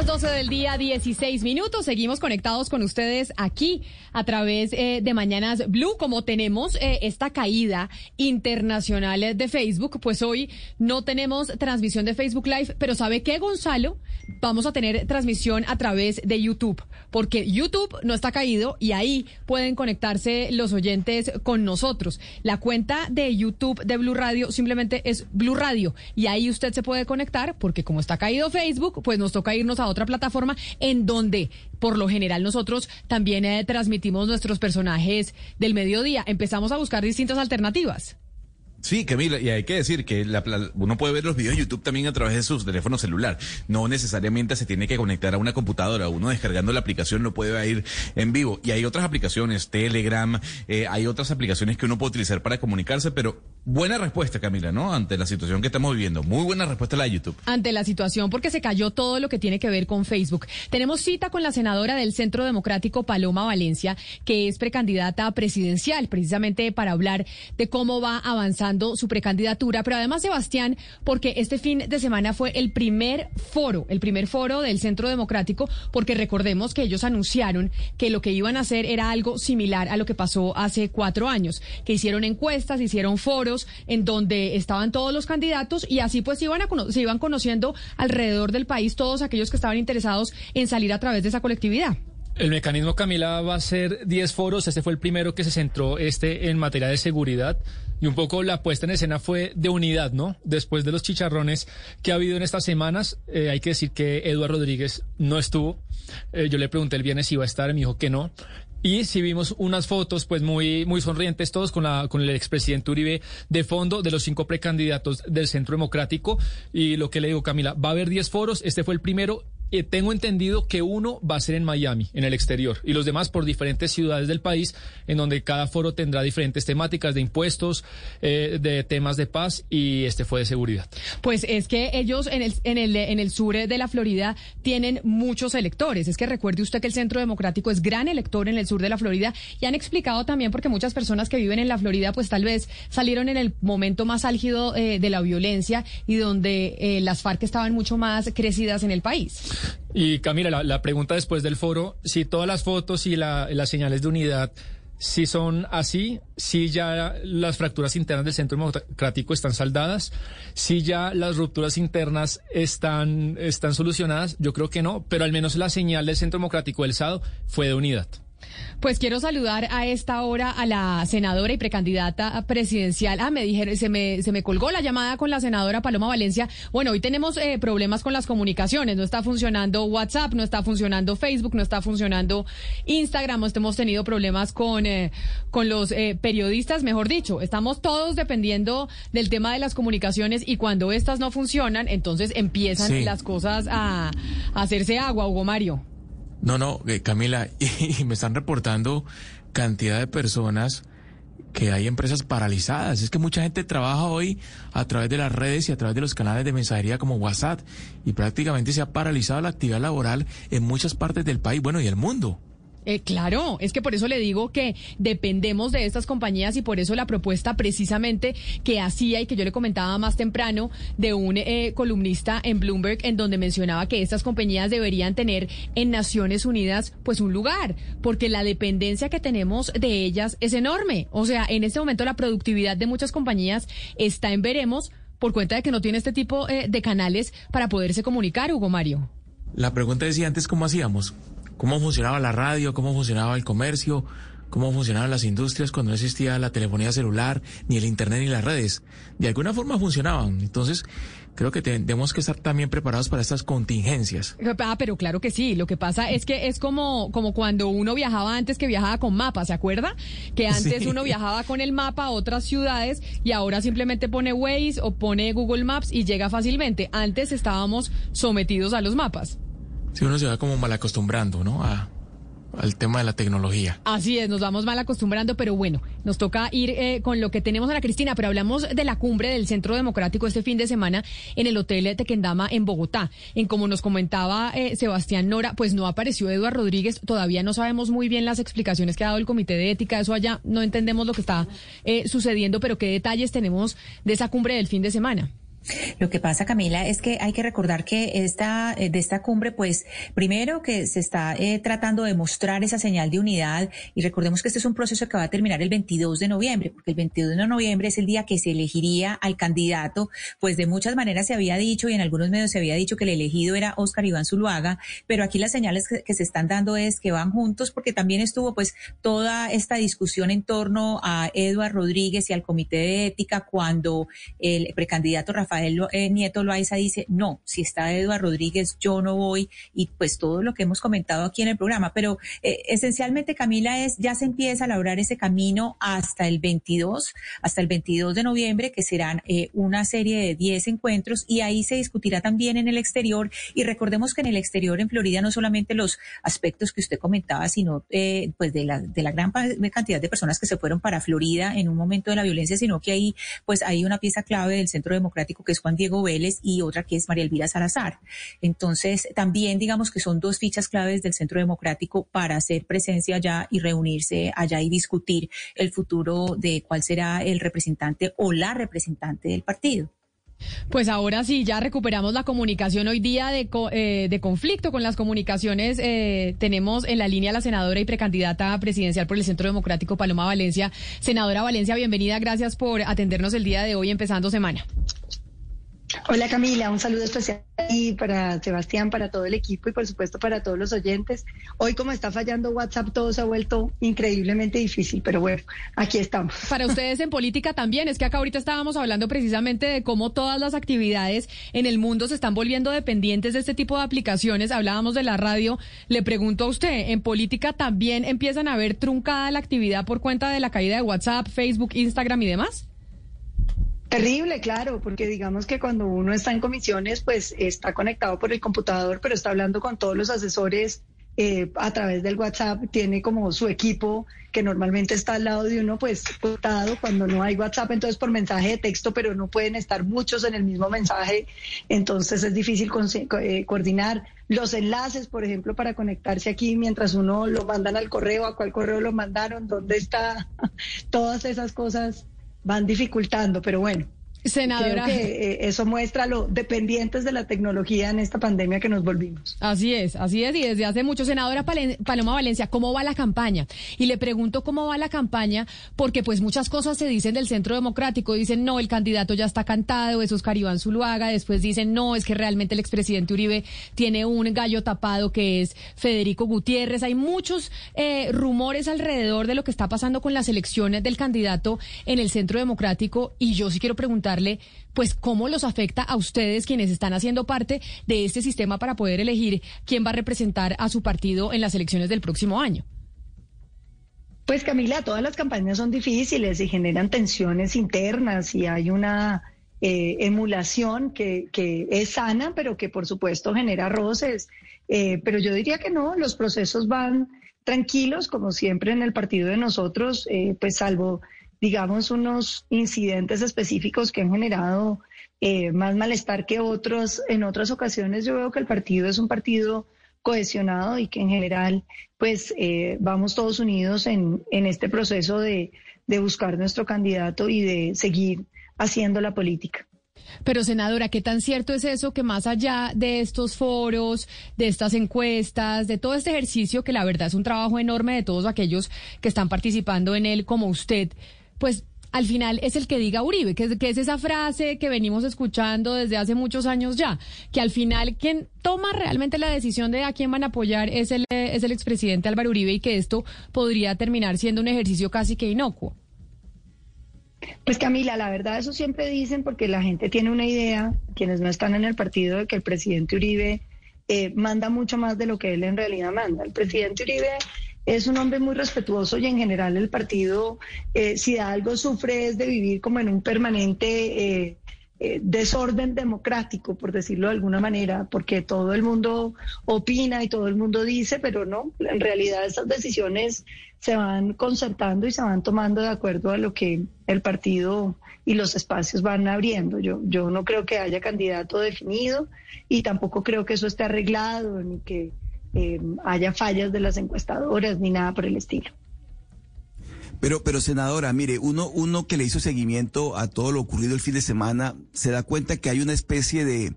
Las 12 del día, 16 minutos. Seguimos conectados con ustedes aquí a través eh, de Mañanas Blue. Como tenemos eh, esta caída internacional de Facebook, pues hoy no tenemos transmisión de Facebook Live, pero ¿sabe qué, Gonzalo? Vamos a tener transmisión a través de YouTube, porque YouTube no está caído y ahí pueden conectarse los oyentes con nosotros. La cuenta de YouTube de Blue Radio simplemente es Blue Radio y ahí usted se puede conectar porque como está caído Facebook, pues nos toca irnos a otra plataforma en donde por lo general nosotros también eh, transmitimos nuestros personajes del mediodía. Empezamos a buscar distintas alternativas. Sí, Camila, y hay que decir que la, uno puede ver los videos de YouTube también a través de su teléfono celular. No necesariamente se tiene que conectar a una computadora. Uno descargando la aplicación lo puede ir en vivo. Y hay otras aplicaciones, Telegram, eh, hay otras aplicaciones que uno puede utilizar para comunicarse, pero buena respuesta, Camila, ¿no? Ante la situación que estamos viviendo. Muy buena respuesta la de YouTube. Ante la situación, porque se cayó todo lo que tiene que ver con Facebook. Tenemos cita con la senadora del Centro Democrático, Paloma Valencia, que es precandidata presidencial, precisamente para hablar de cómo va avanzando su precandidatura, pero además Sebastián, porque este fin de semana fue el primer foro, el primer foro del Centro Democrático, porque recordemos que ellos anunciaron que lo que iban a hacer era algo similar a lo que pasó hace cuatro años, que hicieron encuestas, hicieron foros en donde estaban todos los candidatos y así pues iban a se iban conociendo alrededor del país todos aquellos que estaban interesados en salir a través de esa colectividad. El mecanismo, Camila, va a ser 10 foros. Este fue el primero que se centró este en materia de seguridad. Y un poco la puesta en escena fue de unidad, ¿no? Después de los chicharrones que ha habido en estas semanas, eh, hay que decir que Eduardo Rodríguez no estuvo. Eh, yo le pregunté el viernes si iba a estar, me dijo que no. Y si vimos unas fotos, pues muy, muy sonrientes todos con la, con el expresidente Uribe de fondo de los cinco precandidatos del Centro Democrático. Y lo que le digo, Camila, va a haber 10 foros. Este fue el primero eh, tengo entendido que uno va a ser en Miami, en el exterior, y los demás por diferentes ciudades del país, en donde cada foro tendrá diferentes temáticas de impuestos, eh, de temas de paz, y este fue de seguridad. Pues es que ellos en el, en el, en el sur de la Florida tienen muchos electores. Es que recuerde usted que el Centro Democrático es gran elector en el sur de la Florida, y han explicado también porque muchas personas que viven en la Florida, pues tal vez salieron en el momento más álgido eh, de la violencia y donde las FARC estaban mucho más crecidas en el país. Y Camila, la, pregunta después del foro, si todas las fotos y las señales de unidad si son así, si ya las fracturas internas del Centro Democrático están saldadas, si ya las rupturas internas están, están solucionadas, yo creo que no, pero al menos la señal del Centro Democrático del SADO fue de unidad. Pues quiero saludar a esta hora a la senadora y precandidata presidencial. Ah, me dijeron, se me, se me colgó la llamada con la senadora Paloma Valencia. Bueno, hoy tenemos eh, problemas con las comunicaciones. No está funcionando WhatsApp, no está funcionando Facebook, no está funcionando Instagram. Hemos tenido problemas con, eh, con los eh, periodistas, mejor dicho. Estamos todos dependiendo del tema de las comunicaciones y cuando estas no funcionan, entonces empiezan las cosas a, a hacerse agua, Hugo Mario. No, no, eh, Camila, y, me están reportando cantidad de personas que hay empresas paralizadas. Es que mucha gente trabaja hoy a través de las redes y a través de los canales de mensajería como WhatsApp y prácticamente se ha paralizado la actividad laboral en muchas partes del país, bueno, y el mundo. Eh, claro, es que por eso le digo que dependemos de estas compañías y por eso la propuesta precisamente que hacía y que yo le comentaba más temprano de un eh, columnista en Bloomberg en donde mencionaba que estas compañías deberían tener en Naciones Unidas pues un lugar, porque la dependencia que tenemos de ellas es enorme. O sea, en este momento la productividad de muchas compañías está en veremos por cuenta de que no tiene este tipo eh, de canales para poderse comunicar, Hugo Mario. La pregunta decía antes cómo hacíamos cómo funcionaba la radio, cómo funcionaba el comercio, cómo funcionaban las industrias cuando no existía la telefonía celular, ni el Internet, ni las redes. De alguna forma funcionaban. Entonces, creo que tenemos que estar también preparados para estas contingencias. Ah, pero claro que sí. Lo que pasa es que es como, como cuando uno viajaba antes que viajaba con mapa, ¿se acuerda? Que antes uno viajaba con el mapa a otras ciudades y ahora simplemente pone Waze o pone Google Maps y llega fácilmente. Antes estábamos sometidos a los mapas. Si uno se va como mal acostumbrando, ¿no? A, al tema de la tecnología. Así es, nos vamos mal acostumbrando, pero bueno, nos toca ir eh, con lo que tenemos, Ana Cristina, pero hablamos de la cumbre del Centro Democrático este fin de semana en el Hotel Tequendama en Bogotá. En como nos comentaba eh, Sebastián Nora, pues no apareció Eduardo Rodríguez, todavía no sabemos muy bien las explicaciones que ha dado el Comité de Ética, eso allá no entendemos lo que está eh, sucediendo, pero qué detalles tenemos de esa cumbre del fin de semana. Lo que pasa, Camila, es que hay que recordar que esta, eh, de esta cumbre, pues, primero que se está eh, tratando de mostrar esa señal de unidad y recordemos que este es un proceso que va a terminar el 22 de noviembre, porque el 22 de noviembre es el día que se elegiría al candidato, pues de muchas maneras se había dicho y en algunos medios se había dicho que el elegido era Óscar Iván Zuluaga, pero aquí las señales que, se están dando es que van juntos porque también estuvo pues toda esta discusión en torno a Eduard Rodríguez y al Comité de Ética cuando el precandidato Rafael Rafael eh, Nieto Loaiza dice, no, si está Eduardo Rodríguez, yo no voy, y pues todo lo que hemos comentado aquí en el programa. Pero eh, esencialmente, Camila, es ya se empieza a labrar ese camino hasta el 22, hasta el 22 de noviembre, que serán eh, una serie de 10 encuentros, y ahí se discutirá también en el exterior. Y recordemos que en el exterior, en Florida, no solamente los aspectos que usted comentaba, sino pues de la, de la gran cantidad de personas que se fueron para Florida en un momento de la violencia, sino que ahí pues hay una pieza clave del Centro Democrático que es Juan Diego Vélez, y otra que es María Elvira Salazar. Entonces, también digamos que son dos fichas claves del Centro Democrático para hacer presencia allá y reunirse allá y discutir el futuro de cuál será el representante o la representante del partido. Pues ahora sí, ya recuperamos la comunicación hoy día de, eh, conflicto con las comunicaciones. Eh, tenemos en la línea la senadora y precandidata presidencial por el Centro Democrático, Paloma Valencia. Senadora Valencia, bienvenida. Gracias por atendernos el día de hoy, empezando semana. Hola Camila, un saludo especial y para Sebastián, para todo el equipo y por supuesto para todos los oyentes. Hoy como está fallando WhatsApp todo se ha vuelto increíblemente difícil, pero bueno, aquí estamos. Para ustedes en política también, es que acá ahorita estábamos hablando precisamente de cómo todas las actividades en el mundo se están volviendo dependientes de este tipo de aplicaciones. Hablábamos de la radio, le pregunto a usted, ¿en política también empiezan a ver truncada la actividad por cuenta de la caída de WhatsApp, Facebook, Instagram y demás? Terrible, claro, porque digamos que cuando uno está en comisiones, pues está conectado por el computador, pero está hablando con todos los asesores eh, a través del WhatsApp, tiene como su equipo que normalmente está al lado de uno, pues cortado cuando no hay WhatsApp, entonces por mensaje de texto, pero no pueden estar muchos en el mismo mensaje, entonces es difícil eh, coordinar. Los enlaces, por ejemplo, para conectarse aquí mientras uno lo mandan al correo, a cuál correo lo mandaron, dónde está, todas esas cosas van dificultando, pero bueno, Senadora. Creo que eh, eso muestra lo dependientes de la tecnología en esta pandemia que nos volvimos. Así es, así es, y desde hace mucho. Senadora Paloma Valencia, ¿cómo va la campaña? Y le pregunto cómo va la campaña, porque pues muchas cosas se dicen del Centro Democrático. Dicen, no, el candidato ya está cantado, eso es Caribán Zuluaga. Después dicen, no, es que realmente el expresidente Uribe tiene un gallo tapado que es Federico Gutiérrez. Hay muchos eh, rumores alrededor de lo que está pasando con las elecciones del candidato en el Centro Democrático. Y yo sí quiero preguntar pues, cómo los afecta a ustedes quienes están haciendo parte de este sistema para poder elegir quién va a representar a su partido en las elecciones del próximo año. Pues Camila, todas las campañas son difíciles y generan tensiones internas y hay una eh, emulación que, es sana, pero que por supuesto genera roces. Eh, pero yo diría que no, los procesos van tranquilos, como siempre en el partido de nosotros, eh, pues salvo digamos, unos incidentes específicos que han generado eh, más malestar que otros. En otras ocasiones yo veo que el partido es un partido cohesionado y que en general, pues, eh, vamos todos unidos en, en este proceso de, de buscar nuestro candidato y de seguir haciendo la política. Pero senadora, ¿qué tan cierto es eso que más allá de estos foros, de estas encuestas, de todo este ejercicio que la verdad es un trabajo enorme de todos aquellos que están participando en él como usted, pues al final es el que diga Uribe, que es, esa frase que venimos escuchando desde hace muchos años ya, que al final quien toma realmente la decisión de a quién van a apoyar es el, es el expresidente Álvaro Uribe y que esto podría terminar siendo un ejercicio casi que inocuo. Pues Camila, la verdad eso siempre dicen porque la gente tiene una idea, quienes no están en el partido, de que el presidente Uribe eh, manda mucho más de lo que él en realidad manda. El presidente Uribe es un hombre muy respetuoso y en general el partido, eh, si algo sufre es de vivir como en un permanente, eh, eh, desorden democrático, por decirlo de alguna manera, porque todo el mundo opina y todo el mundo dice, pero no, en realidad esas decisiones se van concertando y se van tomando de acuerdo a lo que el partido y los espacios van abriendo. Yo, yo no creo que haya candidato definido y tampoco creo que eso esté arreglado ni que eh, haya fallas de las encuestadoras ni nada por el estilo. Pero, pero senadora, mire, uno, uno que le hizo seguimiento a todo lo ocurrido el fin de semana, se da cuenta que hay una especie de,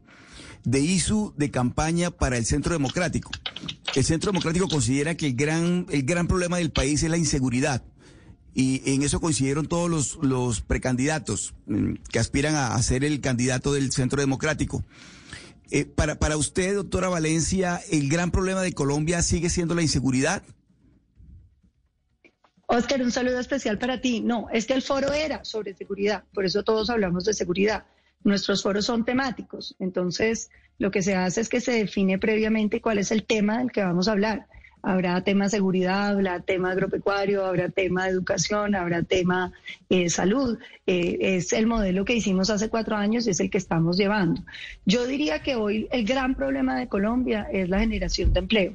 de ISU de campaña para el Centro Democrático. El Centro Democrático considera que el gran, el gran problema del país es la inseguridad. Y en eso coincidieron todos los, los precandidatos mm, que aspiran a, ser el candidato del Centro Democrático. Eh, para, para usted, doctora Valencia, ¿el gran problema de Colombia sigue siendo la inseguridad? Oscar, un saludo especial para ti. No, es que el foro era sobre seguridad, por eso todos hablamos de seguridad. Nuestros foros son temáticos, entonces lo que se hace es que se define previamente cuál es el tema del que vamos a hablar. Habrá tema seguridad, habrá tema agropecuario, habrá tema de educación, habrá tema eh, salud. Eh, es el modelo que hicimos hace cuatro años y es el que estamos llevando. Yo diría que hoy el gran problema de Colombia es la generación de empleo.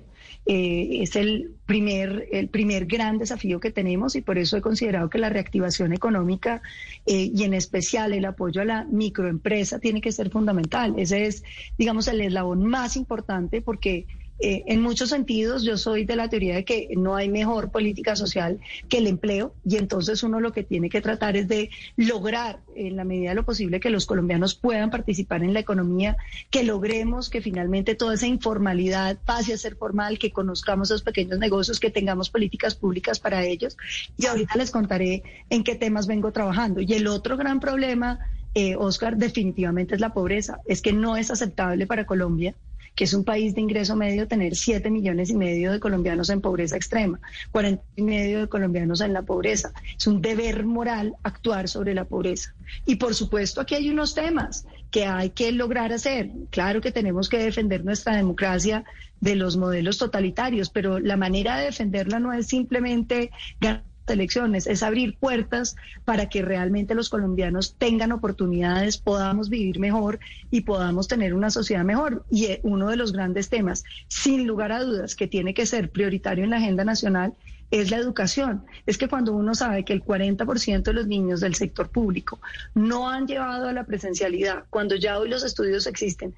Eh, es el primer, el primer gran desafío que tenemos y por eso he considerado que la reactivación económica eh, y en especial el apoyo a la microempresa tiene que ser fundamental. Ese es, digamos, el eslabón más importante porque eh, en muchos sentidos, yo soy de la teoría de que no hay mejor política social que el empleo y entonces uno lo que tiene que tratar es de lograr, en la medida de lo posible, que los colombianos puedan participar en la economía, que logremos que finalmente toda esa informalidad pase a ser formal, que conozcamos los pequeños negocios, que tengamos políticas públicas para ellos. Y ahorita les contaré en qué temas vengo trabajando. Y el otro gran problema, eh, Oscar, definitivamente es la pobreza. Es que no es aceptable para Colombia que es un país de ingreso medio, tener 7 millones y medio de colombianos en pobreza extrema, 40 y medio de colombianos en la pobreza. Es un deber moral actuar sobre la pobreza. Y por supuesto aquí hay unos temas que hay que lograr hacer. Claro que tenemos que defender nuestra democracia de los modelos totalitarios, pero la manera de defenderla no es simplemente ganar elecciones, es abrir puertas para que realmente los colombianos tengan oportunidades, podamos vivir mejor y podamos tener una sociedad mejor. Y eh, uno de los grandes temas, sin lugar a dudas, que tiene que ser prioritario en la agenda nacional es la educación. Es que cuando uno sabe que el 40% de los niños del sector público no han llevado a la presencialidad, cuando ya hoy los estudios existen,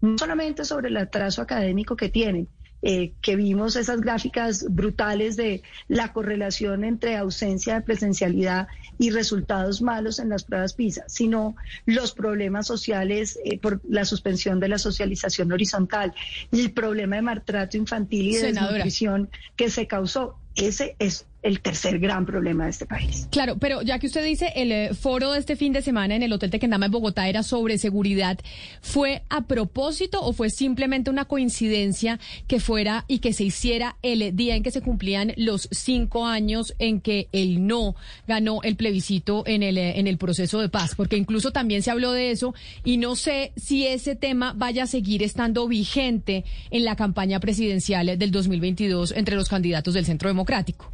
no solamente sobre el atraso académico que tienen, eh, que vimos esas gráficas brutales de la correlación entre ausencia de presencialidad y resultados malos en las pruebas PISA, sino los problemas sociales eh, por la suspensión de la socialización horizontal, y el problema de maltrato infantil y de desnutrición que se causó. Ese es el tercer gran problema de este país. Claro, pero ya que usted dice el eh, foro de este fin de semana en el Hotel Tequendama en Bogotá era sobre seguridad, ¿fue a propósito o fue simplemente una coincidencia que fuera y que se hiciera el día en que se cumplían los cinco años en que el no ganó el plebiscito en el, eh, en el proceso de paz? Porque incluso también se habló de eso y no sé si ese tema vaya a seguir estando vigente en la campaña presidencial del 2022 entre los candidatos del Centro Democrático.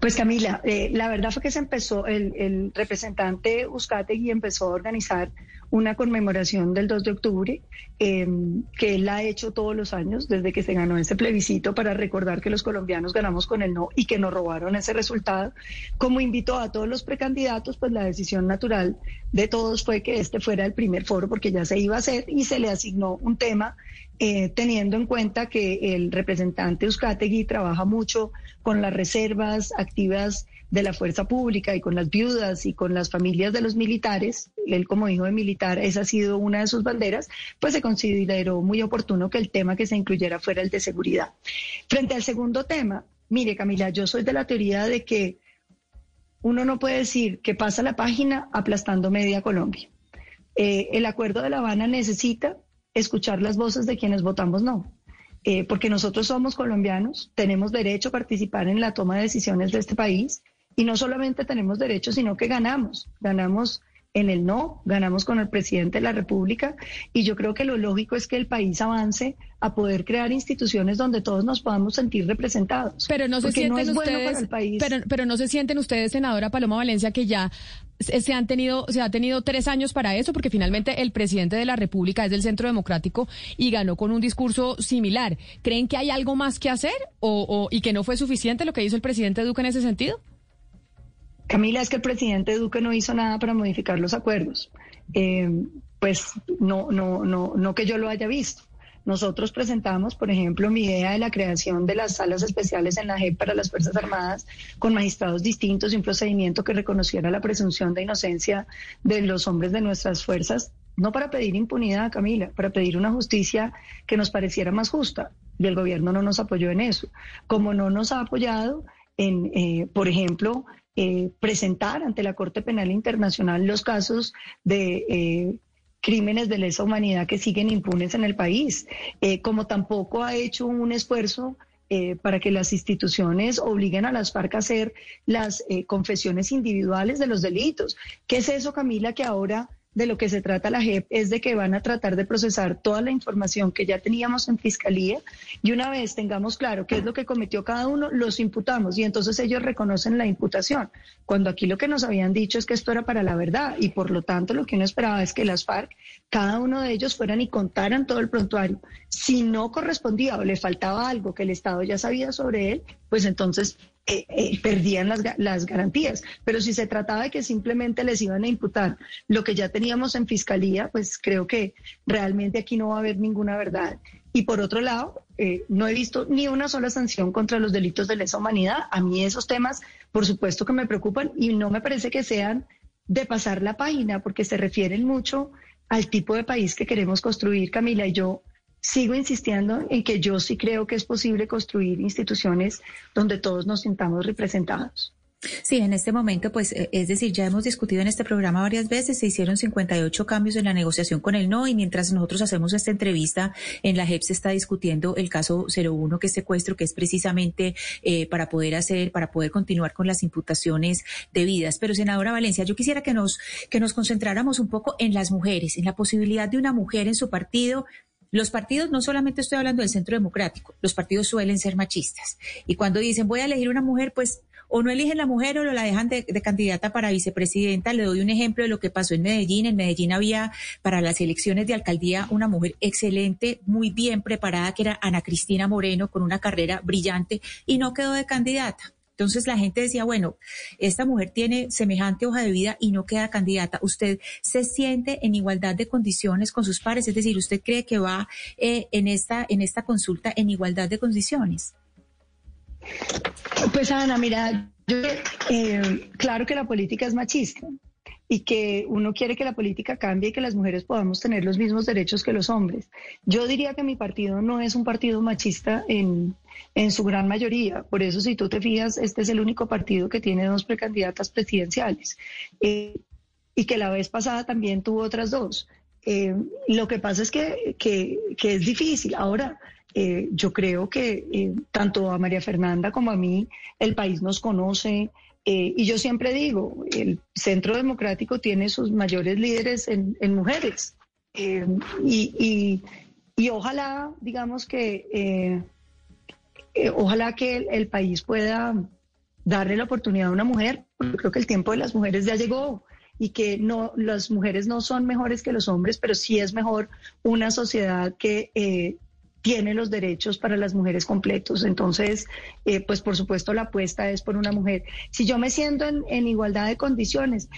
Pues Camila, eh, la verdad fue que se empezó, el, el representante Uzcategui empezó a organizar una conmemoración del 2 de octubre, em, que él ha hecho todos los años desde que se ganó ese plebiscito para recordar que los colombianos ganamos con el no y que nos robaron ese resultado. Como invitó a todos los precandidatos, pues la decisión natural de todos fue que este fuera el primer foro porque ya se iba a hacer y se le asignó un tema eh, teniendo en cuenta que el representante Euskategui trabaja mucho con las reservas activas de la fuerza pública y con las viudas y con las familias de los militares, él como hijo de militar, esa ha sido una de sus banderas, pues se consideró muy oportuno que el tema que se incluyera fuera el de seguridad. Frente al segundo tema, mire Camila, yo soy de la teoría de que uno no puede decir que pasa la página aplastando media Colombia. Eh, el acuerdo de La Habana necesita escuchar las voces de quienes votamos no. Eh, porque nosotros somos colombianos, tenemos derecho a participar en la toma de decisiones de este país y no solamente tenemos derecho, sino que ganamos. Ganamos en el no, ganamos con el presidente de la República y yo creo que lo lógico es que el país avance a poder crear instituciones donde todos nos podamos sentir representados. Pero no se sienten ustedes, Pero, pero no se sienten ustedes, senadora Paloma Valencia, que ya se han tenido, se ha tenido tres años para eso, porque finalmente el presidente de la República es del Centro Democrático y ganó con un discurso similar. ¿Creen que hay algo más que hacer o, y que no fue suficiente lo que hizo el presidente Duque en ese sentido? Camila, es que el presidente Duque no hizo nada para modificar los acuerdos. Eh, pues no, no, no, no que yo lo haya visto. Nosotros presentamos, por ejemplo, mi idea de la creación de las salas especiales en la JEP para las Fuerzas Armadas con magistrados distintos y un procedimiento que reconociera la presunción de inocencia de los hombres de nuestras fuerzas, no para pedir impunidad, Camila, para pedir una justicia que nos pareciera más justa. Y el gobierno no nos apoyó en eso. Como no nos ha apoyado en, eh, por ejemplo, eh, presentar ante la Corte Penal Internacional los casos de eh, crímenes de lesa humanidad que siguen impunes en el país, como tampoco ha hecho un esfuerzo para que las instituciones obliguen a las FARC a hacer las eh, confesiones individuales de los delitos. ¿Qué es eso, Camila, que ahora de lo que se trata la JEP es de que van a tratar de procesar toda la información que ya teníamos en fiscalía y una vez tengamos claro qué es lo que cometió cada uno, los imputamos y entonces ellos reconocen la imputación. Cuando aquí lo que nos habían dicho es que esto era para la verdad y por lo tanto lo que uno esperaba es que las FARC, cada uno de ellos fueran y contaran todo el prontuario. Si no correspondía o le faltaba algo que el Estado ya sabía sobre él, pues entonces eh, eh, perdían las, las, garantías. Pero si se trataba de que simplemente les iban a imputar lo que ya teníamos en fiscalía, pues creo que realmente aquí no va a haber ninguna verdad. Y por otro lado, eh, no he visto ni una sola sanción contra los delitos de lesa humanidad. A mí esos temas, por supuesto que me preocupan y no me parece que sean de pasar la página, porque se refieren mucho al tipo de país que queremos construir, Camila. Y yo sigo insistiendo en que yo sí creo que es posible construir instituciones donde todos nos sintamos representados. Sí, en este momento, pues, eh, es decir, ya hemos discutido en este programa varias veces, se hicieron 58 cambios en la negociación con el no y mientras nosotros hacemos esta entrevista, en la JEP se está discutiendo el caso 01, que es secuestro, que es precisamente eh, para poder hacer, para poder continuar con las imputaciones debidas. Pero, senadora Valencia, yo quisiera que nos, que nos concentráramos un poco en las mujeres, en la posibilidad de una mujer en su partido los partidos, no solamente estoy hablando del centro democrático, los partidos suelen ser machistas. Y cuando dicen voy a elegir una mujer, pues o no eligen la mujer o la dejan de, candidata para vicepresidenta. Le doy un ejemplo de lo que pasó en Medellín. En Medellín había para las elecciones de alcaldía una mujer excelente, muy bien preparada, que era Ana Cristina Moreno, con una carrera brillante y no quedó de candidata. Entonces la gente decía, bueno, esta mujer tiene semejante hoja de vida y no queda candidata. ¿Usted se siente en igualdad de condiciones con sus pares? Es decir, ¿usted cree que va eh, en, esta, en esta consulta en igualdad de condiciones? Pues Ana, mira, yo, eh, claro que la política es machista y que uno quiere que la política cambie y que las mujeres podamos tener los mismos derechos que los hombres. Yo diría que mi partido no es un partido machista en, en su gran mayoría. Por eso, si tú te fijas, este es el único partido que tiene dos precandidatas presidenciales eh, y que la vez pasada también tuvo otras dos. Eh, lo que pasa es que, que, que es difícil. Ahora, eh, yo creo que tanto a María Fernanda como a mí el país nos conoce, eh, y yo siempre digo, el Centro Democrático tiene sus mayores líderes en, mujeres. Eh, y, ojalá, digamos que, eh, ojalá que el, país pueda darle la oportunidad a una mujer, porque creo que el tiempo de las mujeres ya llegó y que no las mujeres no son mejores que los hombres, pero sí es mejor una sociedad que tiene los derechos para las mujeres completos. Entonces, eh, pues por supuesto la apuesta es por una mujer. Si yo me siento en, igualdad de condiciones,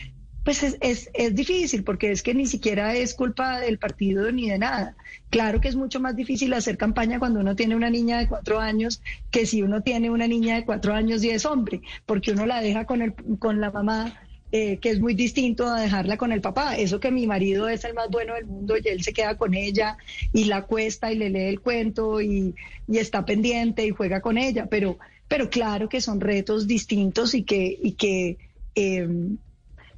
pues es, es, es, difícil porque es que ni siquiera es culpa del partido ni de nada. Claro que es mucho más difícil hacer campaña cuando uno tiene una niña de cuatro años que si uno tiene una niña de cuatro años y es hombre, porque uno la deja con, el, con la mamá eh, que es muy distinto a dejarla con el papá. Eso que mi marido es el más bueno del mundo y él se queda con ella y la cuesta y le lee el cuento y, está pendiente y juega con ella. Pero, pero claro que son retos distintos y que, y que em,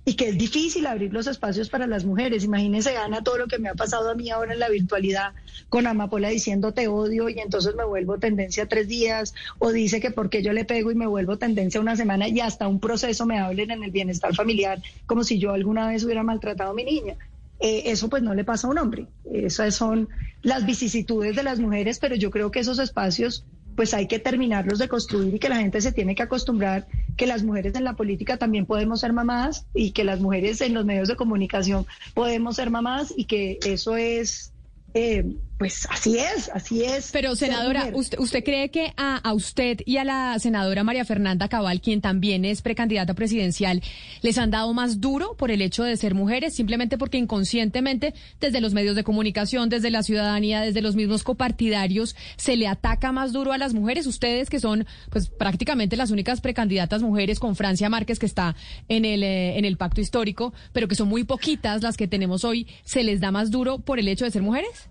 y que es difícil abrir los espacios para las mujeres. Imagínense, Ana, todo lo que me ha pasado a mí ahora en la virtualidad con Amapola diciendo te odio y entonces me vuelvo tendencia tres días o dice que porque yo le pego y me vuelvo tendencia una semana y hasta un proceso me hablen en el bienestar familiar como si yo alguna vez hubiera maltratado a mi niña. Eh, eso pues no le pasa a un hombre. Esas son las vicisitudes de las mujeres, pero yo creo que esos espacios pues hay que terminarlos de construir y que la gente se tiene que acostumbrar que las mujeres en la política también podemos ser mamás y que las mujeres en los medios de comunicación podemos ser mamás y que eso es eh, pues así es, así es. Pero senadora, ¿usted, ¿usted cree que a, a, usted y a la senadora María Fernanda Cabal, quien también es precandidata presidencial, les han dado más duro por el hecho de ser mujeres, simplemente porque inconscientemente desde los medios de comunicación, desde la ciudadanía, desde los mismos copartidarios, se le ataca más duro a las mujeres? Ustedes que son pues prácticamente las únicas precandidatas mujeres con Francia Márquez que está en el, eh, en el pacto histórico, pero que son muy poquitas las que tenemos hoy, ¿se les da más duro por el hecho de ser mujeres?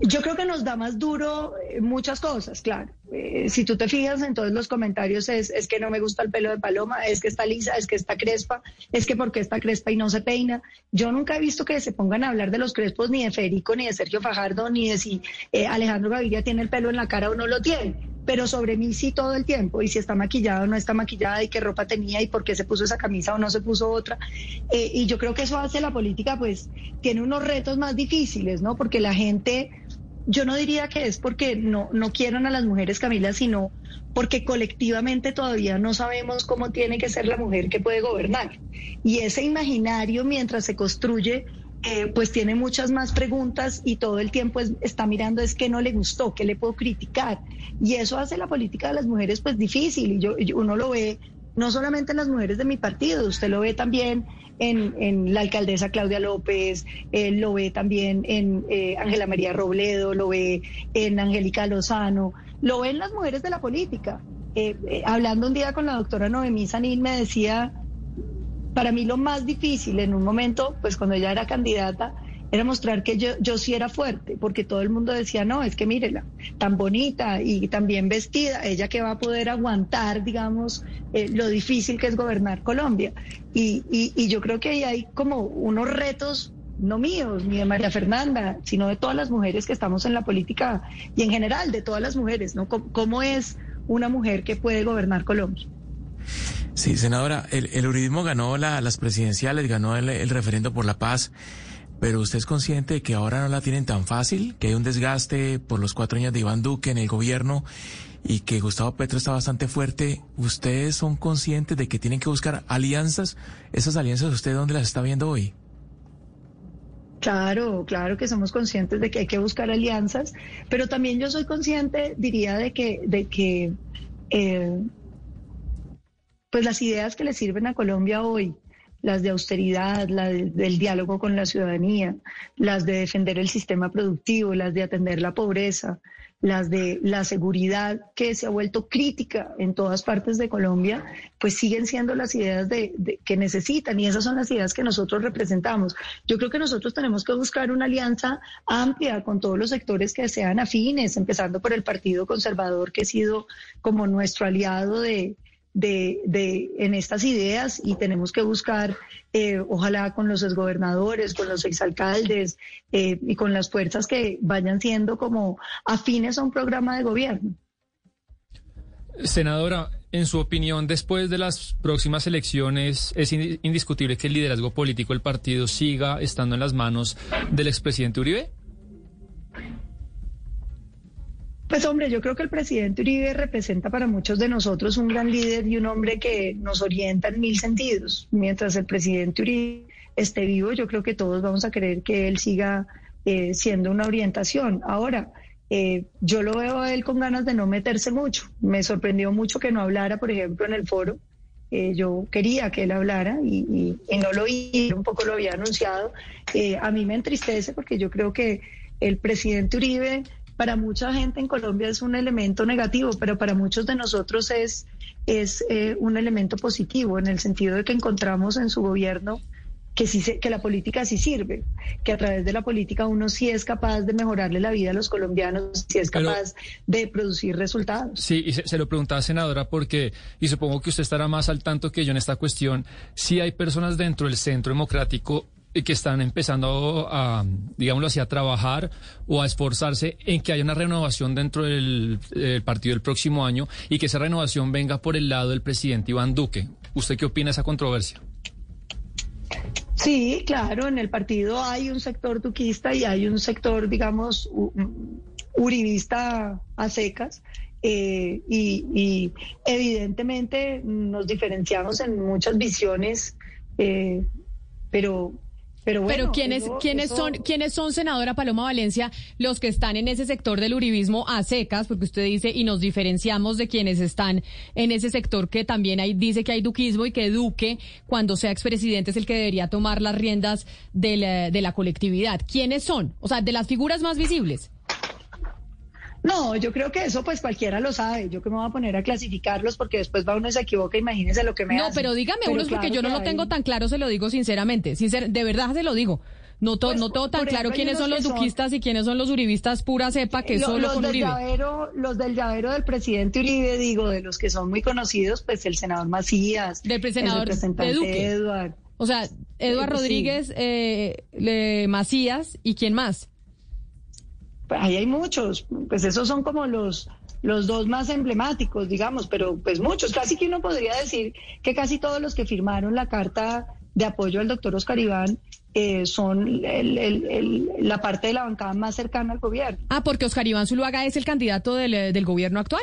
Yo creo que nos da más duro eh, muchas cosas, claro. Eh, si tú te fijas en todos los comentarios es, es que no me gusta el pelo de paloma, es que está lisa, es que está crespa, es que porque está crespa y no se peina. Yo nunca he visto que se pongan a hablar de los crespos ni de Federico, ni de Sergio Fajardo, ni de si eh, Alejandro Gaviria tiene el pelo en la cara o no lo tiene. Pero sobre mí sí todo el tiempo, y si está maquillada o no está maquillada, y qué ropa tenía, y por qué se puso esa camisa o no se puso otra. y yo creo que eso hace la política, pues, tiene unos retos más difíciles, ¿no? Porque la gente yo no diría que es porque no, no quieran a las mujeres, Camila, sino porque colectivamente todavía no sabemos cómo tiene que ser la mujer que puede gobernar. Y ese imaginario, mientras se construye, eh, pues tiene muchas más preguntas y todo el tiempo está mirando es qué no le gustó, qué le puedo criticar. Y eso hace la política de las mujeres pues difícil. Y yo, uno lo ve no solamente en las mujeres de mi partido, usted lo ve también en, la alcaldesa Claudia López, eh, lo ve también en eh, Ángela María Robledo, lo ve en Angélica Lozano, lo ven las mujeres de la política. Eh, hablando un día con la doctora Noemí Sanil me decía, para mí lo más difícil en un momento, pues cuando ella era candidata, era mostrar que yo, yo sí era fuerte, porque todo el mundo decía, no, es que mírela, tan bonita y tan bien vestida, ella que va a poder aguantar, digamos, eh, lo difícil que es gobernar Colombia. Y, y, yo creo que ahí hay como unos retos no míos, ni de María Fernanda, sino de todas las mujeres que estamos en la política y en general de todas las mujeres, ¿no? ¿Cómo, es una mujer que puede gobernar Colombia? Sí, senadora, el, el uribismo ganó las presidenciales, ganó el, el referendo por la paz. Pero usted es consciente de que ahora no la tienen tan fácil, que hay un desgaste por los cuatro años de Iván Duque en el gobierno y que Gustavo Petro está bastante fuerte. ¿Ustedes son conscientes de que tienen que buscar alianzas? ¿Esas alianzas usted dónde las está viendo hoy? Claro, claro que somos conscientes de que hay que buscar alianzas, pero también yo soy consciente, diría, de que, de que eh, pues las ideas que le sirven a Colombia hoy, las de austeridad, las del diálogo con la ciudadanía, las de defender el sistema productivo, las de atender la pobreza, las de la seguridad que se ha vuelto crítica en todas partes de Colombia, pues siguen siendo las ideas de, que necesitan y esas son las ideas que nosotros representamos. Yo creo que nosotros tenemos que buscar una alianza amplia con todos los sectores que sean afines, empezando por el Partido Conservador, que ha sido como nuestro aliado de, de, de, en estas ideas y tenemos que buscar, eh, ojalá con los exgobernadores, con los exalcaldes eh, y con las fuerzas que vayan siendo como afines a un programa de gobierno. Senadora, en su opinión, después de las próximas elecciones, ¿es indiscutible que el liderazgo político del partido siga estando en las manos del expresidente Uribe? Pues hombre, yo creo que el presidente Uribe representa para muchos de nosotros un gran líder y un hombre que nos orienta en mil sentidos. Mientras el presidente Uribe esté vivo, yo creo que todos vamos a querer que él siga eh, siendo una orientación. Ahora, eh, yo lo veo a él con ganas de no meterse mucho. Me sorprendió mucho que no hablara, por ejemplo, en el foro. Eh, yo quería que él hablara y, no lo oí, un poco lo había anunciado. a mí me entristece porque yo creo que el presidente Uribe para mucha gente en Colombia es un elemento negativo, pero para muchos de nosotros es, es eh, un elemento positivo en el sentido de que encontramos en su gobierno que, sí que la política sí sirve, que a través de la política uno sí es capaz de mejorarle la vida a los colombianos, sí es capaz de producir resultados. Sí, y se, lo preguntaba, senadora, porque, y supongo que usted estará más al tanto que yo en esta cuestión, si hay personas dentro del centro democrático que están empezando a, digámoslo así, a trabajar o a esforzarse en que haya una renovación dentro del, partido el próximo año y que esa renovación venga por el lado del presidente Iván Duque. ¿Usted qué opina de esa controversia? Sí, claro, en el partido hay un sector duquista y hay un sector, digamos, uribista a secas. Eh, y, evidentemente nos diferenciamos en muchas visiones, eh, pero pero, ¿quiénes, ¿quiénes, son, ¿quiénes son, senadora Paloma Valencia, los que están en ese sector del uribismo a secas? Porque usted dice, y nos diferenciamos de quienes están en ese sector que también hay, dice que hay duquismo y que Duque, cuando sea expresidente, es el que debería tomar las riendas de la, de la colectividad. ¿Quiénes son? O sea, de las figuras más visibles. No, yo creo que eso pues cualquiera lo sabe. Yo que me voy a poner a clasificarlos porque después va uno y se equivoca, imagínese lo que me No, pero dígame uno unos porque yo no lo tengo tan claro, se lo digo sinceramente. de verdad se lo digo. No, to, pues, no todo tan claro quiénes son los duquistas y quiénes son los uribistas pura cepa que solo con Uribe. los del llavero del presidente Uribe, digo, de los que son muy conocidos, pues el senador Macías, del senador el de Duque. O sea, Eduard Rodríguez, eh, Macías y quién más. Pues ahí hay muchos, pues esos son como los, los dos más emblemáticos, digamos, pero pues muchos, casi que uno podría decir que casi todos los que firmaron la carta de apoyo al doctor Oscar Iván eh, son la parte de la bancada más cercana al gobierno. Ah, porque Oscar Iván Zuluaga es el candidato del, eh, del gobierno actual.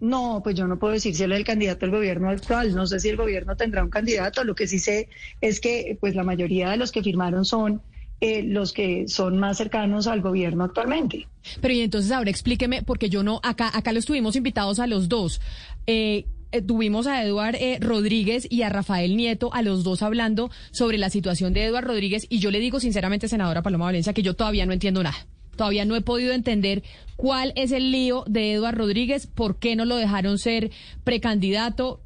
No, pues yo no puedo decir si él es el candidato del gobierno actual. No sé si el gobierno tendrá un candidato. Lo que sí sé es que pues la mayoría de los que firmaron son eh, los que son más cercanos al gobierno actualmente. Pero y entonces ahora explíqueme, porque yo no, acá, acá los tuvimos invitados a los dos. Eh, eh, tuvimos a Eduard Rodríguez y a Rafael Nieto, a los dos hablando sobre la situación de Eduard Rodríguez, y yo le digo sinceramente, senadora Paloma Valencia, que yo todavía no entiendo nada. Todavía no he podido entender cuál es el lío de Eduard Rodríguez, por qué no lo dejaron ser precandidato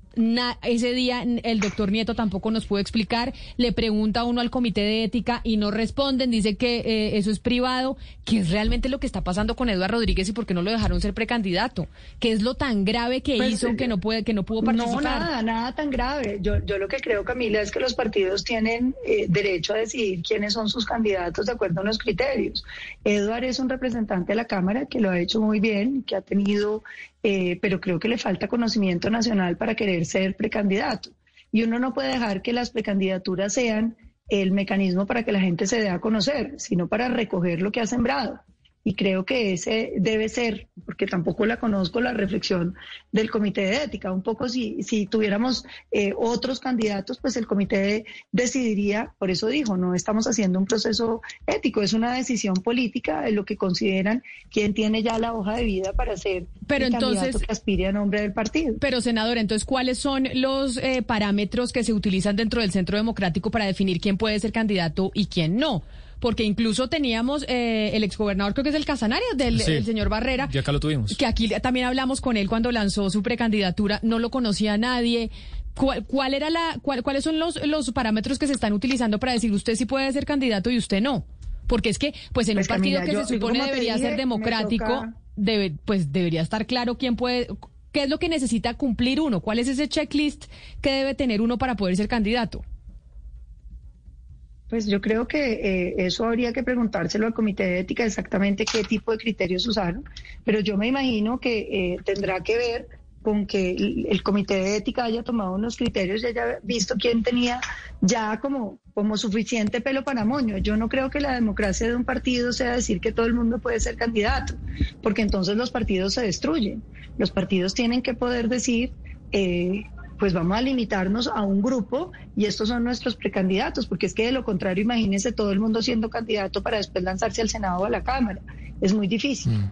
ese día el doctor Nieto tampoco nos pudo explicar. Le pregunta uno al comité de ética y no responden. Dice que eh, eso es privado. ¿Qué es realmente lo que está pasando con Eduardo Rodríguez y por qué no lo dejaron ser precandidato? ¿Qué es lo tan grave que pues, hizo eh, que no puede que no pudo participar? No, nada, nada tan grave. Yo, yo lo que creo, Camila, es que los partidos tienen eh, derecho a decidir quiénes son sus candidatos de acuerdo a los criterios. Eduardo es un representante de la Cámara que lo ha hecho muy bien, que ha tenido eh, pero creo que le falta conocimiento nacional para querer ser precandidato. Y uno no puede dejar que las precandidaturas sean el mecanismo para que la gente se dé a conocer, sino para recoger lo que ha sembrado y creo que ese debe ser, porque tampoco la conozco, la reflexión del comité de ética. Un poco si, si tuviéramos eh, otros candidatos, pues el comité decidiría, por eso dijo, no estamos haciendo un proceso ético, es una decisión política de lo que consideran quien tiene ya la hoja de vida para ser pero el entonces, candidato que aspire a nombre del partido. Pero senador, entonces, ¿cuáles son los eh, parámetros que se utilizan dentro del Centro Democrático para definir quién puede ser candidato y quién no? Porque incluso teníamos eh, el exgobernador, creo que es el Casanare, del señor Barrera. Ya acá lo tuvimos. Que aquí también hablamos con él cuando lanzó su precandidatura, no lo conocía nadie. ¿Cuál, era la, cuáles son los, los parámetros que se están utilizando para decir usted sí puede ser candidato y usted no? Porque es que, pues en un pues, partido que se supone debería ser democrático, debe, pues debería estar claro quién puede, qué es lo que necesita cumplir uno, cuál es ese checklist que debe tener uno para poder ser candidato. Pues yo creo que eh, eso habría que preguntárselo al comité de ética exactamente qué tipo de criterios usaron, pero yo me imagino que eh, tendrá que ver con que el, comité de ética haya tomado unos criterios y haya visto quién tenía ya como, como suficiente pelo para moño. Yo no creo que la democracia de un partido sea decir que todo el mundo puede ser candidato, porque entonces los partidos se destruyen. Los partidos tienen que poder decir... Eh, pues vamos a limitarnos a un grupo y estos son nuestros precandidatos, porque es que de lo contrario, imagínense todo el mundo siendo candidato para después lanzarse al Senado o a la Cámara. Es muy difícil. Mm.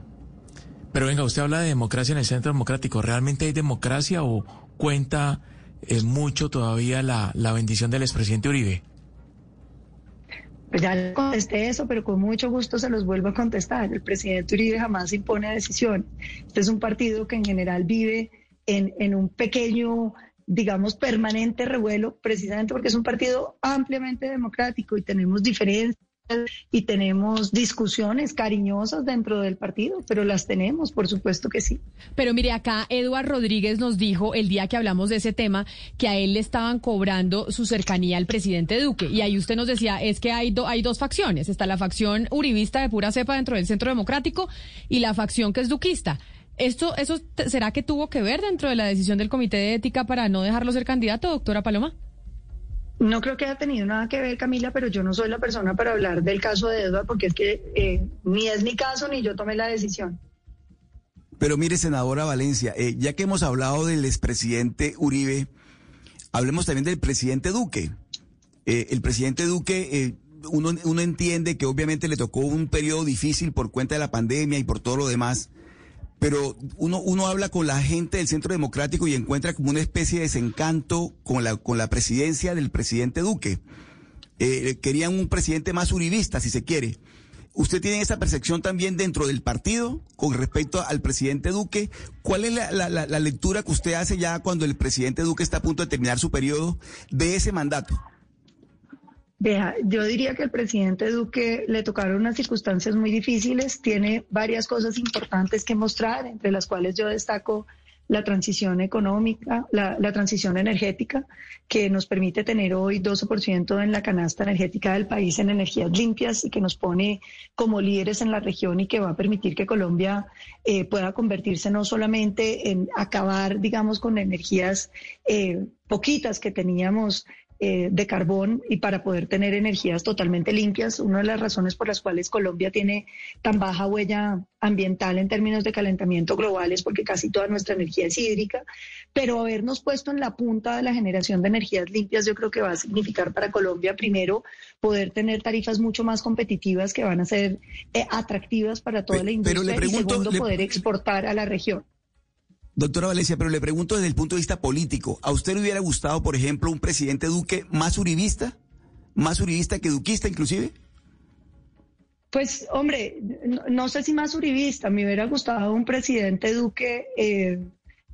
Pero venga, usted habla de democracia en el Centro Democrático. ¿Realmente hay democracia o cuenta eh, mucho todavía la, la bendición del expresidente Uribe? Pues ya le contesté eso, pero con mucho gusto se los vuelvo a contestar. El presidente Uribe jamás impone decisiones. Este es un partido que en general vive en, en un pequeño digamos, permanente revuelo, precisamente porque es un partido ampliamente democrático y tenemos diferencias y tenemos discusiones cariñosas dentro del partido, pero las tenemos, por supuesto que sí. Pero mire, acá Eduard Rodríguez nos dijo el día que hablamos de ese tema que a él le estaban cobrando su cercanía al presidente Duque. Y ahí usted nos decía, es que hay, hay dos facciones. Está la facción uribista de pura cepa dentro del Centro Democrático y la facción que es duquista. ¿Esto, ¿Eso será que tuvo que ver dentro de la decisión del Comité de Ética para no dejarlo ser candidato, doctora Paloma? No creo que haya tenido nada que ver, Camila, pero yo no soy la persona para hablar del caso de Eduardo porque es que eh, ni es mi caso ni yo tomé la decisión. Pero mire, senadora Valencia, eh, ya que hemos hablado del expresidente Uribe, hablemos también del presidente Duque. Eh, el presidente Duque, uno, uno entiende que obviamente le tocó un periodo difícil por cuenta de la pandemia y por todo lo demás pero uno, uno habla con la gente del Centro Democrático y encuentra como una especie de desencanto con la, con la presidencia del presidente Duque. Eh, querían un presidente más uribista, si se quiere. ¿Usted tiene esa percepción también dentro del partido con respecto al presidente Duque? ¿Cuál es la, la, la lectura que usted hace ya cuando el presidente Duque está a punto de terminar su periodo de ese mandato? Vea, yo diría que al presidente Duque le tocaron unas circunstancias muy difíciles, tiene varias cosas importantes que mostrar, entre las cuales yo destaco la transición económica, la, transición energética, que nos permite tener hoy 12% en la canasta energética del país en energías limpias y que nos pone como líderes en la región y que va a permitir que Colombia eh, pueda convertirse no solamente en acabar, digamos, con energías eh, poquitas que teníamos eh, de carbón y para poder tener energías totalmente limpias. Una de las razones por las cuales Colombia tiene tan baja huella ambiental en términos de calentamiento global es porque casi toda nuestra energía es hídrica, pero habernos puesto en la punta de la generación de energías limpias yo creo que va a significar para Colombia primero poder tener tarifas mucho más competitivas que van a ser eh, atractivas para toda la industria y segundo poder exportar a la región. Doctora Valencia, pero le pregunto desde el punto de vista político, ¿a usted le hubiera gustado, por ejemplo, un presidente Duque más uribista? ¿Más uribista que duquista inclusive? Pues, hombre, no, sé si más uribista, me hubiera gustado un presidente Duque, eh,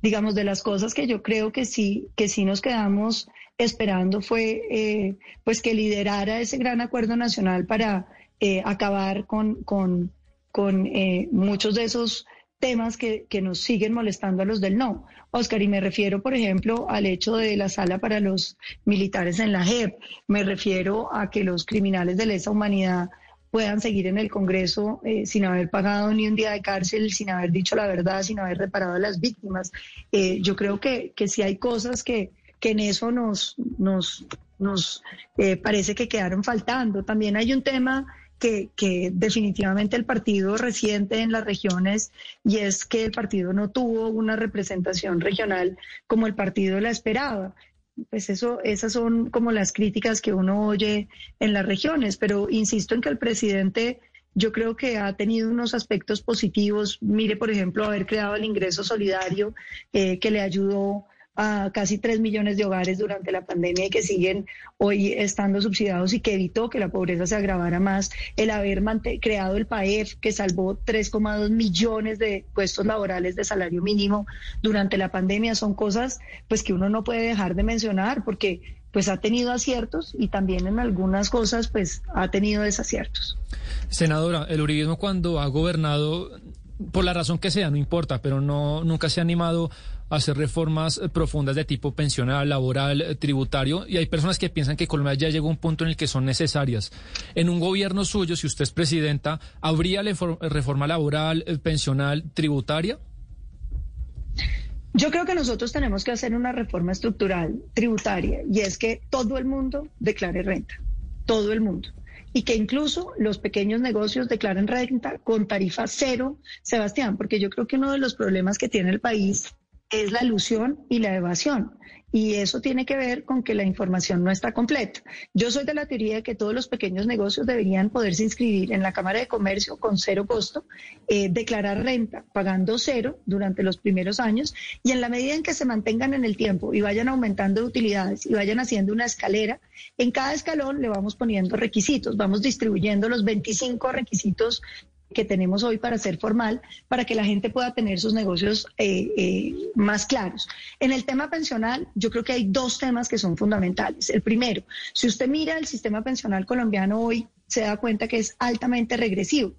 digamos, de las cosas que yo creo que sí, que sí nos quedamos esperando fue, eh, pues, que liderara ese gran acuerdo nacional para eh, acabar con, con, con muchos de esos temas que, que, nos siguen molestando a los del no. Oscar, y me refiero, por ejemplo, al hecho de la sala para los militares en la JEP, me refiero a que los criminales de lesa humanidad puedan seguir en el Congreso eh, sin haber pagado ni un día de cárcel, sin haber dicho la verdad, sin haber reparado a las víctimas. Eh, yo creo que, que sí hay cosas que, que en eso nos, nos, nos eh, parece que quedaron faltando. También hay un tema que, definitivamente el partido resiente en las regiones y es que el partido no tuvo una representación regional como el partido la esperaba. Pues eso, esas son como las críticas que uno oye en las regiones, pero insisto en que el presidente yo creo que ha tenido unos aspectos positivos. Mire, por ejemplo, haber creado el ingreso solidario eh, que le ayudó a casi 3 millones de hogares durante la pandemia y que siguen hoy estando subsidiados y que evitó que la pobreza se agravara más, el haber creado el PAEF que salvó 3,2 millones de puestos laborales de salario mínimo durante la pandemia son cosas pues que uno no puede dejar de mencionar porque pues ha tenido aciertos y también en algunas cosas pues ha tenido desaciertos. Senadora, el uribismo cuando ha gobernado por la razón que sea, no importa, pero no nunca se ha animado hacer reformas eh, profundas de tipo pensional, laboral, eh, tributario, y hay personas que piensan que Colombia ya llegó a un punto en el que son necesarias. En un gobierno suyo, si usted es presidenta, ¿habría reforma laboral, eh, pensional, tributaria? Yo creo que nosotros tenemos que hacer una reforma estructural tributaria y es que todo el mundo declare renta, todo el mundo y que incluso los pequeños negocios declaren renta con tarifa cero, Sebastián, porque yo creo que uno de los problemas que tiene el país es la ilusión y la evasión. Y eso tiene que ver con que la información no está completa. Yo soy de la teoría de que todos los pequeños negocios deberían poderse inscribir en la Cámara de Comercio con cero costo, eh, declarar renta pagando cero durante los primeros años y en la medida en que se mantengan en el tiempo y vayan aumentando utilidades y vayan haciendo una escalera, en cada escalón le vamos poniendo requisitos, vamos distribuyendo los 25 requisitos que tenemos hoy para ser formal, para que la gente pueda tener sus negocios eh, eh, más claros. En el tema pensional, yo creo que hay dos temas que son fundamentales. El primero, si usted mira el sistema pensional colombiano hoy, se da cuenta que es altamente regresivo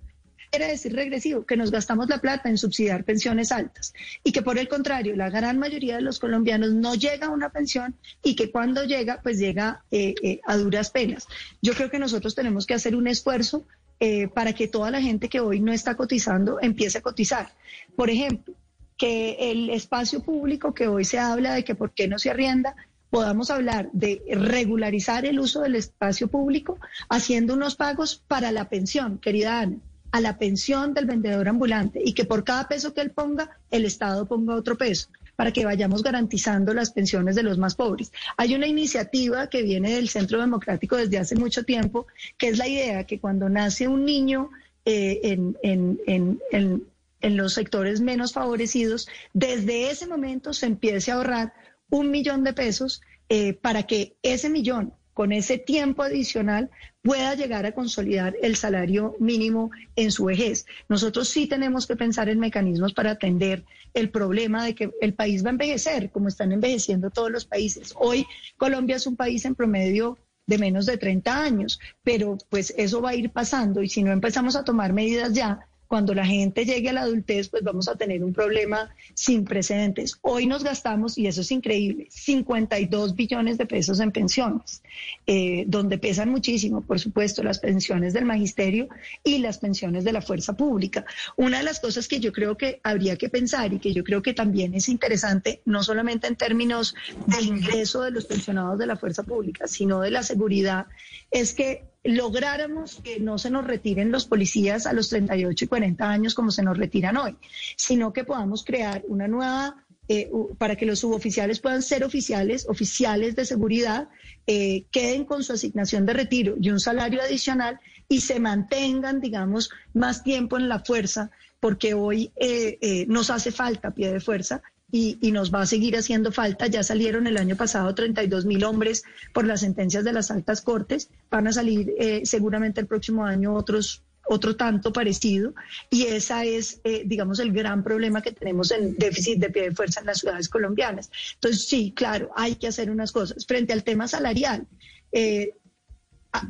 quiere decir regresivo, que nos gastamos la plata en subsidiar pensiones altas y que por el contrario, la gran mayoría de los colombianos no llega a una pensión y que cuando llega, pues llega eh, a duras penas. Yo creo que nosotros tenemos que hacer un esfuerzo eh, para que toda la gente que hoy no está cotizando empiece a cotizar. Por ejemplo, que el espacio público que hoy se habla de que por qué no se arrienda, podamos hablar de regularizar el uso del espacio público haciendo unos pagos para la pensión, querida Ana, a la pensión del vendedor ambulante y que por cada peso que él ponga, el Estado ponga otro peso para que vayamos garantizando las pensiones de los más pobres. Hay una iniciativa que viene del Centro Democrático desde hace mucho tiempo, que es la idea que cuando nace un niño eh, en, los sectores menos favorecidos, desde ese momento se empiece a ahorrar un millón de pesos eh, para que ese millón con ese tiempo adicional pueda llegar a consolidar el salario mínimo en su vejez. Nosotros sí tenemos que pensar en mecanismos para atender el problema de que el país va a envejecer, como están envejeciendo todos los países. Hoy Colombia es un país en promedio de menos de 30 años, pero pues eso va a ir pasando y si no empezamos a tomar medidas ya, cuando la gente llegue a la adultez, pues vamos a tener un problema sin precedentes. Hoy nos gastamos, y eso es increíble, 52 billones de pesos en pensiones, eh, donde pesan muchísimo, por supuesto, las pensiones del magisterio y las pensiones de la fuerza pública. Una de las cosas que yo creo que habría que pensar y que yo creo que también es interesante, no solamente en términos del ingreso de los pensionados de la fuerza pública, sino de la seguridad, es que lográramos que no se nos retiren los policías a los 38 y 40 años como se nos retiran hoy, sino que podamos crear una nueva eh, para que los suboficiales puedan ser oficiales, oficiales de seguridad, eh, queden con su asignación de retiro y un salario adicional y se mantengan, digamos, más tiempo en la fuerza, porque hoy eh, nos hace falta pie de fuerza y, nos va a seguir haciendo falta. Ya salieron el año pasado 32 mil hombres por las sentencias de las altas cortes. Van a salir eh, seguramente el próximo año otros otro tanto parecido y esa es, eh, digamos, el gran problema que tenemos en déficit de pie de fuerza en las ciudades colombianas. Entonces, sí, claro, hay que hacer unas cosas. Frente al tema salarial, eh,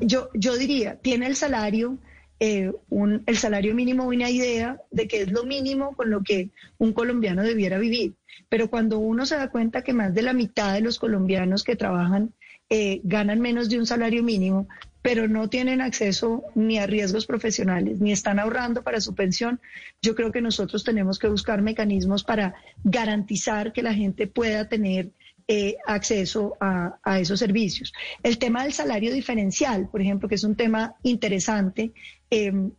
yo, yo diría, tiene el salario eh, un, el salario mínimo una idea de que es lo mínimo con lo que un colombiano debiera vivir. Pero cuando uno se da cuenta que más de la mitad de los colombianos que trabajan eh, ganan menos de un salario mínimo, pero no tienen acceso ni a riesgos profesionales, ni están ahorrando para su pensión, yo creo que nosotros tenemos que buscar mecanismos para garantizar que la gente pueda tener eh, acceso a, esos servicios. El tema del salario diferencial, por ejemplo, que es un tema interesante, em,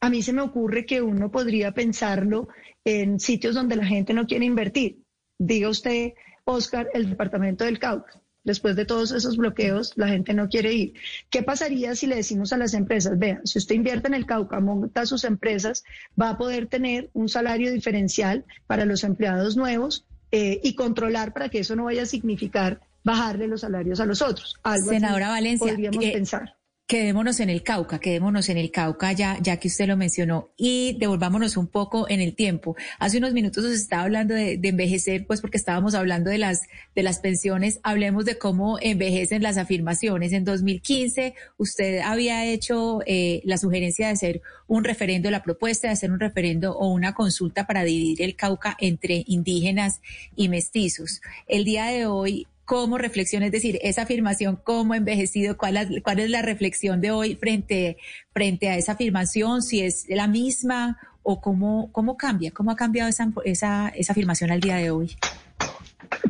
a mí se me ocurre que uno podría pensarlo en sitios donde la gente no quiere invertir. Diga usted, Oscar, el departamento del Cauca. Después de todos esos bloqueos, la gente no quiere ir. ¿Qué pasaría si le decimos a las empresas, vean, si usted invierte en el Cauca, monta sus empresas, va a poder tener un salario diferencial para los empleados nuevos eh, y controlar para que eso no vaya a significar bajarle los salarios a los otros. Senadora Valencia, podríamos eh, pensar. Quedémonos en el Cauca, quedémonos en el Cauca ya, ya que usted lo mencionó y devolvámonos un poco en el tiempo. Hace unos minutos se estaba hablando de, envejecer, pues porque estábamos hablando de las, de las pensiones. Hablemos de cómo envejecen las afirmaciones. En 2015 usted había hecho eh, la sugerencia de hacer un referendo, la propuesta de hacer un referendo o una consulta para dividir el Cauca entre indígenas y mestizos. El día de hoy cómo reflexiona, es decir, esa afirmación, cómo envejecido, cuál, cuál es la reflexión de hoy frente, frente a esa afirmación, si es la misma o cómo, cómo cambia, cómo ha cambiado esa, esa, esa afirmación al día de hoy.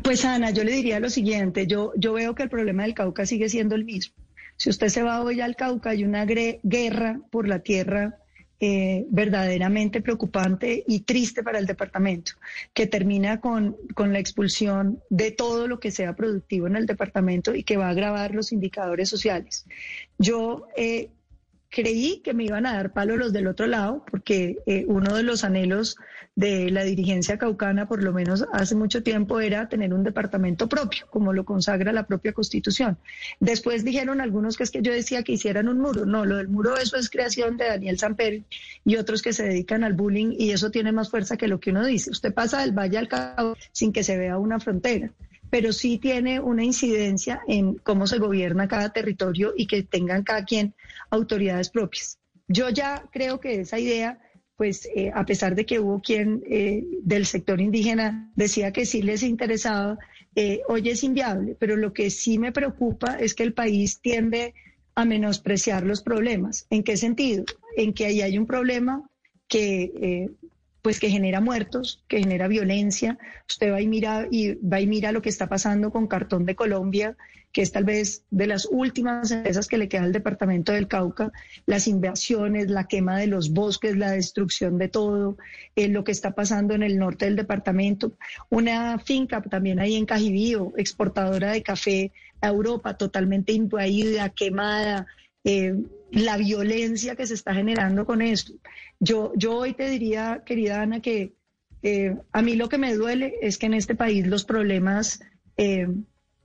Pues Ana, yo le diría lo siguiente, yo, yo veo que el problema del Cauca sigue siendo el mismo. Si usted se va hoy al Cauca, hay una guerra por la tierra eh, verdaderamente preocupante y triste para el departamento, que termina con, con, la expulsión de todo lo que sea productivo en el departamento y que va a agravar los indicadores sociales. Yo eh, creí que me iban a dar palo los del otro lado, porque eh, uno de los anhelos de la dirigencia caucana, por lo menos hace mucho tiempo, era tener un departamento propio, como lo consagra la propia constitución. Después dijeron algunos que es que yo decía que hicieran un muro. No, lo del muro eso es creación de Daniel Samper y otros que se dedican al bullying y eso tiene más fuerza que lo que uno dice. Usted pasa del Valle al Cabo sin que se vea una frontera pero sí tiene una incidencia en cómo se gobierna cada territorio y que tengan cada quien autoridades propias. Yo ya creo que esa idea, pues eh, a pesar de que hubo quien eh, del sector indígena decía que sí les interesaba, eh, hoy es inviable, pero lo que sí me preocupa es que el país tiende a menospreciar los problemas. ¿En qué sentido? En que ahí hay un problema que pues que genera muertos, que genera violencia. Usted va y mira y va y mira lo que está pasando con Cartón de Colombia, que es tal vez de las últimas empresas que le queda al departamento del Cauca, las invasiones, la quema de los bosques, la destrucción de todo, eh, lo que está pasando en el norte del departamento. Una finca también ahí en Cajibío, exportadora de café a Europa, totalmente invadida, quemada. Eh, la violencia que se está generando con esto. Yo, yo hoy te diría, querida Ana, que eh, a mí lo que me duele es que en este país los problemas eh,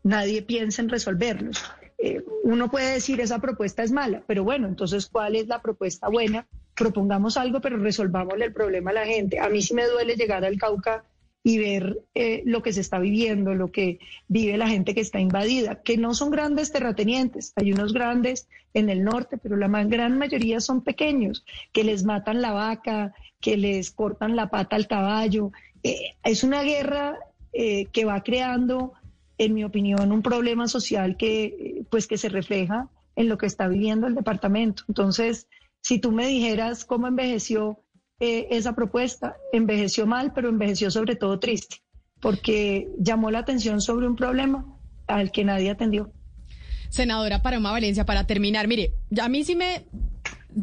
nadie piensa en resolverlos. Eh, uno puede decir esa propuesta es mala, pero bueno, entonces, ¿cuál es la propuesta buena? Propongamos algo, pero resolvámosle el problema a la gente. A mí sí me duele llegar al Cauca y ver eh, lo que se está viviendo, lo que vive la gente que está invadida, que no son grandes terratenientes, hay unos grandes en el norte, pero la gran mayoría son pequeños, que les matan la vaca, que les cortan la pata al caballo. Eh, es una guerra eh, que va creando, en mi opinión, un problema social que, pues, que se refleja en lo que está viviendo el departamento. Entonces, si tú me dijeras cómo envejeció eh, esa propuesta. Envejeció mal, pero envejeció sobre todo triste, porque llamó la atención sobre un problema al que nadie atendió. Senadora Paloma Valencia, para terminar, mire, a mí sí me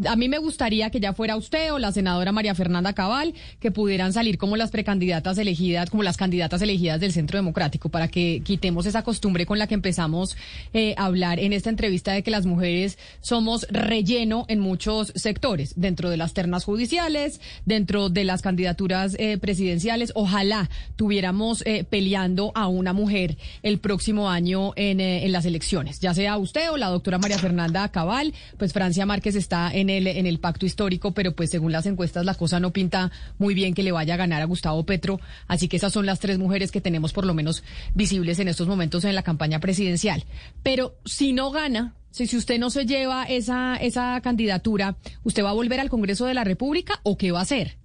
a mí me gustaría que ya fuera usted o la senadora María Fernanda Cabal, que pudieran salir como las precandidatas elegidas, como las candidatas elegidas del Centro Democrático, para que quitemos esa costumbre con la que empezamos eh, a hablar en esta entrevista de que las mujeres somos relleno en muchos sectores, dentro de las ternas judiciales, dentro de las candidaturas eh, presidenciales. Ojalá tuviéramos eh, peleando a una mujer el próximo año en, en las elecciones, ya sea usted o la doctora María Fernanda Cabal, pues Francia Márquez está en el, en el pacto histórico, pero pues según las encuestas la cosa no pinta muy bien que le vaya a ganar a Gustavo Petro. Así que esas son las tres mujeres que tenemos por lo menos visibles en estos momentos en la campaña presidencial. Pero si no gana, si, si usted no se lleva esa, esa candidatura, ¿usted va a volver al Congreso de la República o qué va a hacer?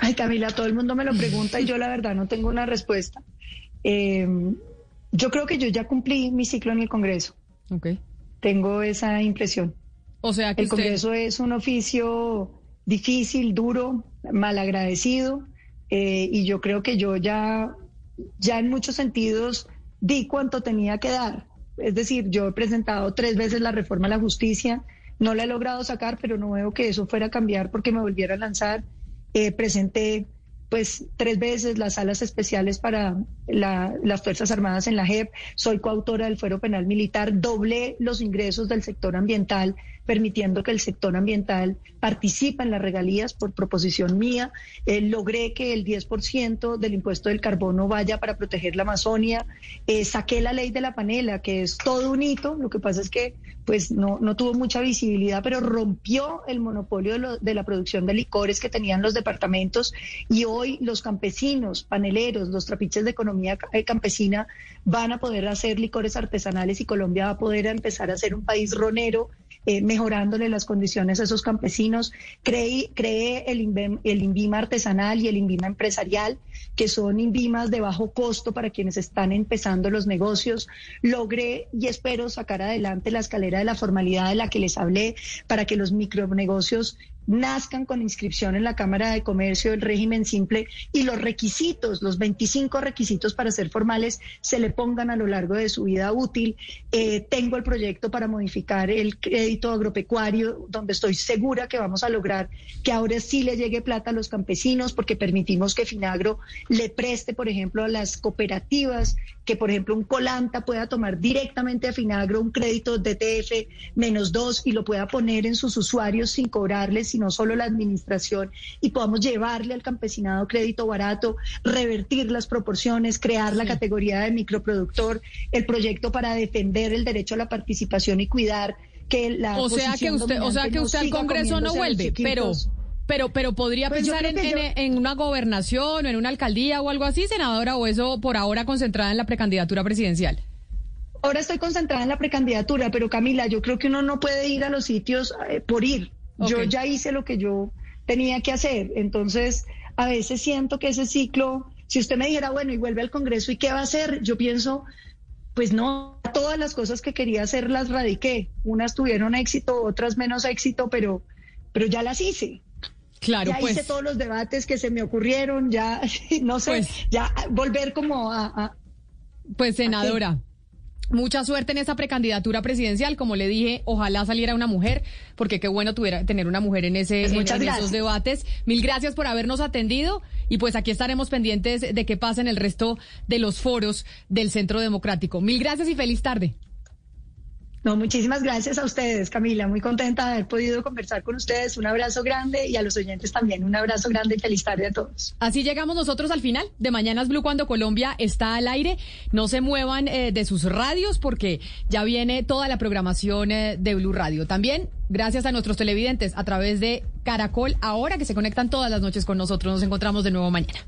Ay, Camila, todo el mundo me lo pregunta y yo la verdad no tengo una respuesta. Eh, yo creo que yo ya cumplí mi ciclo en el Congreso. Okay. Tengo esa impresión. O sea que el Congreso es un oficio difícil, duro, malagradecido, eh, y yo creo que yo ya, ya en muchos sentidos di cuanto tenía que dar. Es decir, yo he presentado tres veces la reforma a la justicia, no la he logrado sacar, pero no veo que eso fuera a cambiar porque me volviera a lanzar. Eh, presenté pues tres veces las salas especiales para las Fuerzas Armadas en la JEP, soy coautora del Fuero Penal Militar, doblé los ingresos del sector ambiental, permitiendo que el sector ambiental participe en las regalías por proposición mía, eh, logré que el 10% del impuesto del carbono vaya para proteger la Amazonia, eh, saqué la ley de la panela, que es todo un hito, lo que pasa es que pues no, no tuvo mucha visibilidad, pero rompió el monopolio de, de la producción de licores que tenían los departamentos. Y hoy los campesinos, paneleros, los trapiches de economía eh, campesina van a poder hacer licores artesanales y Colombia va a poder empezar a ser un país ronero, eh, mejorándole las condiciones a esos campesinos. Creé el, INVIMA, el INVIMA artesanal y el INVIMA empresarial, que son INVIMAs de bajo costo para quienes están empezando los negocios. Logré y espero sacar adelante la escalera de la formalidad de la que les hablé para que los micronegocios nazcan con inscripción en la Cámara de Comercio del régimen simple y los requisitos, los 25 requisitos para ser formales, se le pongan a lo largo de su vida útil. Eh, tengo el proyecto para modificar el crédito agropecuario, donde estoy segura que vamos a lograr que ahora sí le llegue plata a los campesinos, porque permitimos que Finagro le preste, por ejemplo, a las cooperativas, que por ejemplo un colanta pueda tomar directamente a Finagro un crédito de TF menos dos y lo pueda poner en sus usuarios sin cobrarles sino solo la administración, y podamos llevarle al campesinado crédito barato, revertir las proporciones, crear la categoría de microproductor, el proyecto para defender el derecho a la participación y cuidar que la o sea que usted o sea que usted al Congreso no vuelve pero pero pero podría pues pensar en, en, una gobernación o en una alcaldía o algo así senadora o eso por ahora concentrada en la precandidatura presidencial ahora estoy concentrada en la precandidatura pero Camila yo creo que uno no puede ir a los sitios eh, por ir yo ya hice lo que yo tenía que hacer. Entonces, a veces siento que ese ciclo, si usted me dijera, bueno, y vuelve al Congreso, ¿y qué va a hacer? Yo pienso, pues no, todas las cosas que quería hacer las radiqué. Unas tuvieron éxito, otras menos éxito, pero, pero ya las hice. Claro, ya pues. hice todos los debates que se me ocurrieron, ya, no sé, pues ya volver como a... pues senadora. Mucha suerte en esa precandidatura presidencial. Como le dije, ojalá saliera una mujer, porque qué bueno tuviera, tener una mujer en, ese, pues en, esos debates. Mil gracias por habernos atendido y pues aquí estaremos pendientes de qué pasa en el resto de los foros del Centro Democrático. Mil gracias y feliz tarde. No, muchísimas gracias a ustedes, Camila. Muy contenta de haber podido conversar con ustedes. Un abrazo grande y a los oyentes también. Un abrazo grande y feliz tarde a todos. Así llegamos nosotros al final de Mañanas Blue cuando Colombia está al aire. No se muevan eh, de sus radios porque ya viene toda la programación eh, de Blue Radio. También gracias a nuestros televidentes a través de Caracol ahora que se conectan todas las noches con nosotros. Nos encontramos de nuevo mañana.